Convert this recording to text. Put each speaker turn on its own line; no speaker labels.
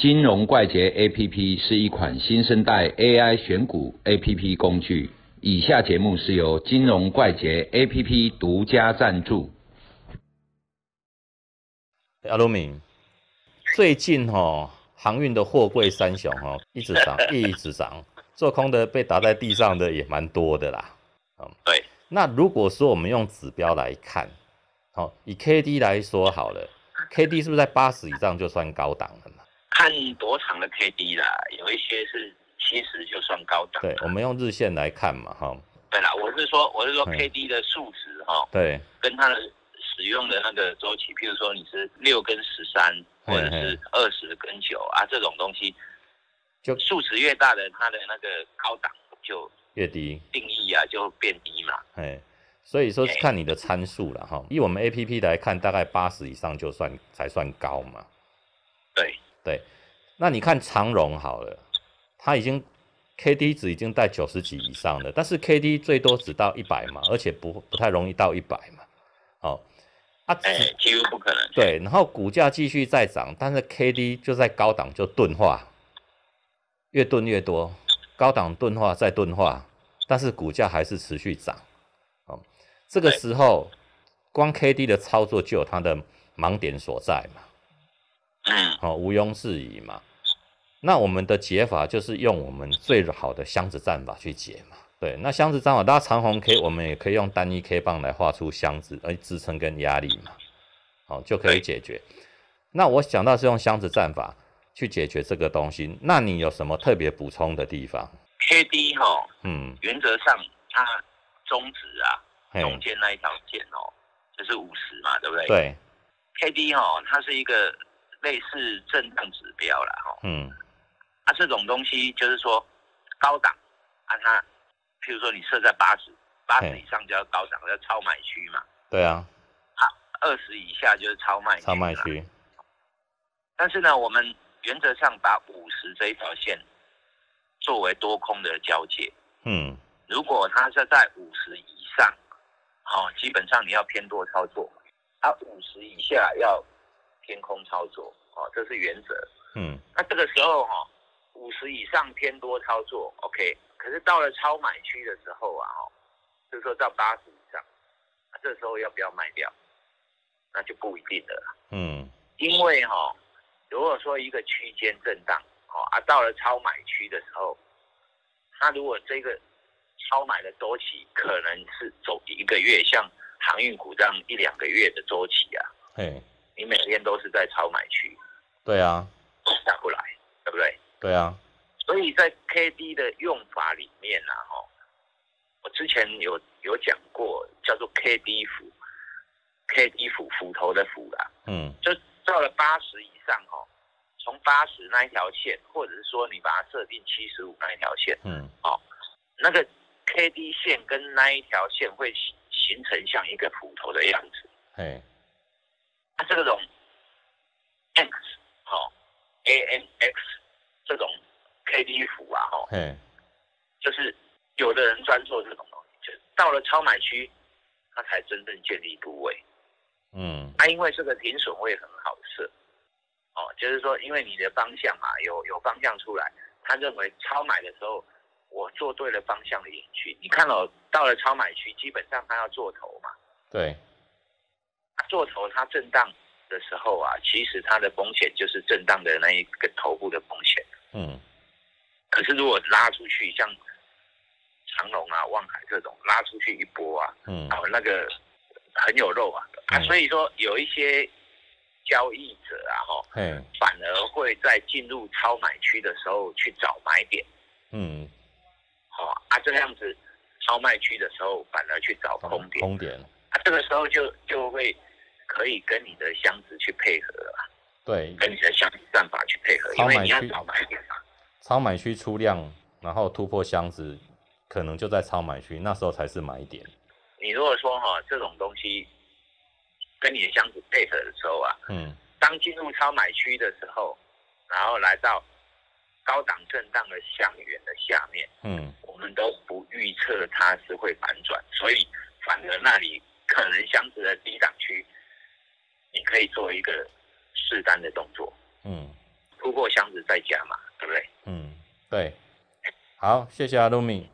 金融怪杰 APP 是一款新生代 AI 选股 APP 工具。以下节目是由金融怪杰 APP 独家赞助。
阿鲁敏，最近哈航运的货柜三雄哈一直涨，一直涨，做空的被打在地上的也蛮多的啦。
嗯，对。
那如果说我们用指标来看，好，以 K D 来说好了，K D 是不是在八十以上就算高档了嘛？
看多长的 K D 啦，有一些是。七十就算高档。
对，我们用日线来看嘛，哈。
对啦，我是说，我是说 K D 的数值哈。
对。
跟它的使用的那个周期，譬如说你是六跟十三，或者是二十跟九啊，这种东西，就数值越大的，它的那个高档就
越低。
定义啊，就变低嘛。
哎，所以说是看你的参数了哈。以我们 A P P 来看，大概八十以上就算才算高嘛。
对
对，那你看长荣好了。它已经 K D 值已经在九十几以上了，但是 K D 最多只到一百嘛，而且不不太容易到一百嘛。哦，
啊，几乎不可能。
对，然后股价继续再涨，但是 K D 就在高档就钝化，越钝越多，高档钝化再钝化，但是股价还是持续涨。哦，这个时候光 K D 的操作就有它的盲点所在嘛。
嗯，
哦，毋庸置疑嘛。那我们的解法就是用我们最好的箱子战法去解嘛。对，那箱子战法，大家长红 K，我们也可以用单一 K 棒来画出箱子，而支撑跟压力嘛，好就可以解决。那我想到是用箱子战法去解决这个东西，那你有什么特别补充的地方
？K D 哈，嗯，原则上它中值啊，中间那一条线哦，就是五十嘛，对不对？
对
，K D 哈，它是一个类似震荡指标了哈，嗯。啊这种东西就是说高档啊，它譬如说你设在八十，八十以上就要高档，要超买区嘛。
对啊。
啊，二十以下就是超卖。
超卖区。
但是呢，我们原则上把五十这一条线作为多空的交界。
嗯。
如果它是在五十以上，好，基本上你要偏多操作；啊，五十以下要偏空操作。哦，这是原则。
嗯。
那这个时候哈。五十以上偏多操作，OK。可是到了超买区的时候啊，哦，就是说到八十以上，那这时候要不要卖掉？那就不一定了。
嗯，
因为哈，如果说一个区间震荡，哦啊，到了超买区的时候，它如果这个超买的周期可能是走一个月，像航运股这样一两个月的周期啊，
嘿，
你每天都是在超买区，
对啊，
下不来，对不对？
对啊，
所以在 K D 的用法里面呢，哈，我之前有有讲过，叫做 K D 斧，K D 斧斧头的斧啦，
嗯，
就到了八十以上，哦，从八十那一条线，或者是说你把它设定七十五那一条线，
嗯，
哦，那个 K D 线跟那一条线会形成像一个斧头的样子，
嘿，
它这种 X，好，A N X。这种 K D 服啊，哈，就是有的人专做这种东西，就到了超买区，他才真正建立部位。
嗯，
他因为这个停损位很好设，哦，就是说因为你的方向嘛，有有方向出来，他认为超买的时候，我做对了方向的引去。你看到到了超买区，基本上他要做头嘛。
对，
做头它震荡的时候啊，其实它的风险就是震荡的那一个头部的风险。
嗯，
可是如果拉出去，像长隆啊、望海这种拉出去一波啊，
嗯，
哦，那个很有肉啊，啊，所以说有一些交易者啊，哈，嗯反而会在进入超买区的时候去找买点，
嗯，
好啊，这样子超卖区的时候反而去找空点，
空点，
啊，这个时候就就会可以跟你的箱子去配合啊。
对，
跟你的箱子算法去配合，因为你要找买点嘛。
超买区出量，然后突破箱子，可能就在超买区，那时候才是买点。
你如果说哈，这种东西跟你的箱子配合的时候啊，
嗯，
当进入超买区的时候，然后来到高档震荡的箱源的下面，
嗯，
我们都不预测它是会反转，所以反而那里可能箱子的低档区，你可以做一个。适当的动作，
嗯，
突突破箱子再加嘛，对不对？
嗯，对。好，谢谢阿露米。